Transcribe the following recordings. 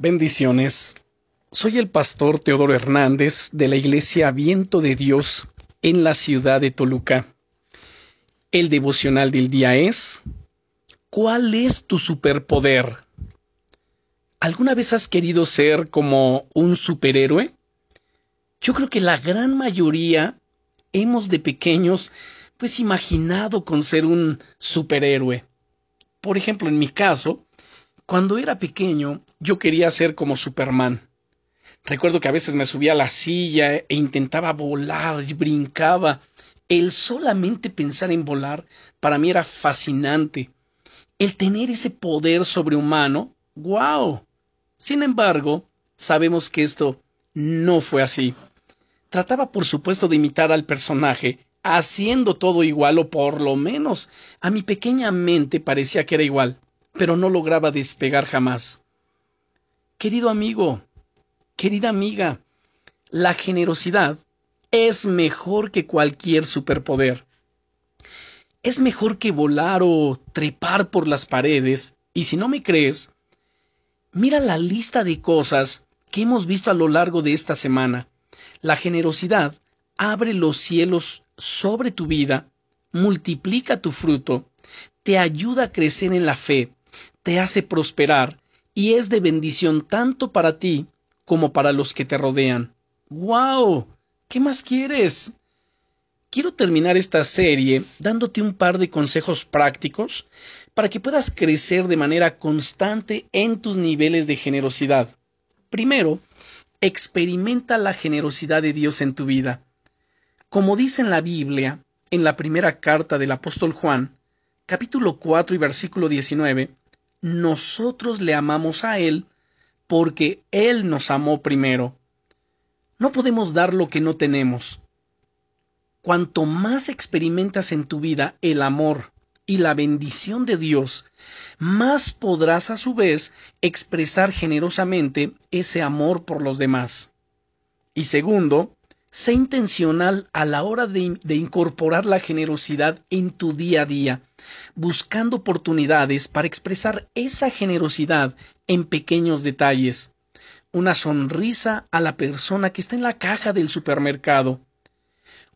Bendiciones. Soy el pastor Teodoro Hernández de la Iglesia Viento de Dios en la ciudad de Toluca. El devocional del día es ¿Cuál es tu superpoder? ¿Alguna vez has querido ser como un superhéroe? Yo creo que la gran mayoría hemos de pequeños pues imaginado con ser un superhéroe. Por ejemplo, en mi caso, cuando era pequeño, yo quería ser como Superman. Recuerdo que a veces me subía a la silla e intentaba volar y brincaba. El solamente pensar en volar para mí era fascinante. El tener ese poder sobrehumano, ¡guau! Sin embargo, sabemos que esto no fue así. Trataba, por supuesto, de imitar al personaje, haciendo todo igual, o por lo menos a mi pequeña mente parecía que era igual pero no lograba despegar jamás. Querido amigo, querida amiga, la generosidad es mejor que cualquier superpoder. Es mejor que volar o trepar por las paredes, y si no me crees, mira la lista de cosas que hemos visto a lo largo de esta semana. La generosidad abre los cielos sobre tu vida, multiplica tu fruto, te ayuda a crecer en la fe, te hace prosperar y es de bendición tanto para ti como para los que te rodean. ¡Guau! ¿Qué más quieres? Quiero terminar esta serie dándote un par de consejos prácticos para que puedas crecer de manera constante en tus niveles de generosidad. Primero, experimenta la generosidad de Dios en tu vida. Como dice en la Biblia, en la primera carta del apóstol Juan, capítulo 4 y versículo 19, nosotros le amamos a Él porque Él nos amó primero. No podemos dar lo que no tenemos. Cuanto más experimentas en tu vida el amor y la bendición de Dios, más podrás a su vez expresar generosamente ese amor por los demás. Y segundo, sé intencional a la hora de, incorporar la generosidad en tu día a día, buscando oportunidades para expresar esa generosidad en pequeños detalles. Una sonrisa a la persona que está en la caja del supermercado.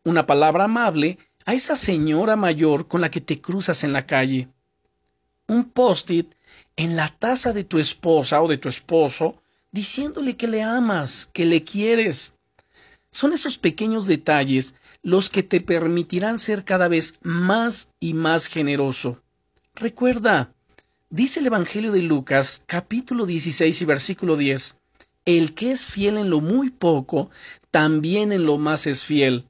Una palabra amable a esa señora mayor con la que te cruzas en la calle. Un post-it en la taza de tu esposa o de tu esposo diciéndole que le amas, que le quieres son esos pequeños detalles los que te permitirán ser cada vez más y más generoso. Recuerda, dice el Evangelio de Lucas, capítulo 16 y versículo 10, el que es fiel en lo muy poco, también en lo más es fiel.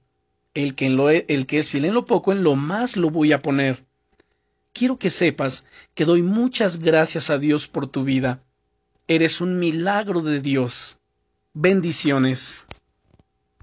El que, e, el que es fiel en lo poco, en lo más lo voy a poner. Quiero que sepas que doy muchas gracias a Dios por tu vida. Eres un milagro de Dios. Bendiciones.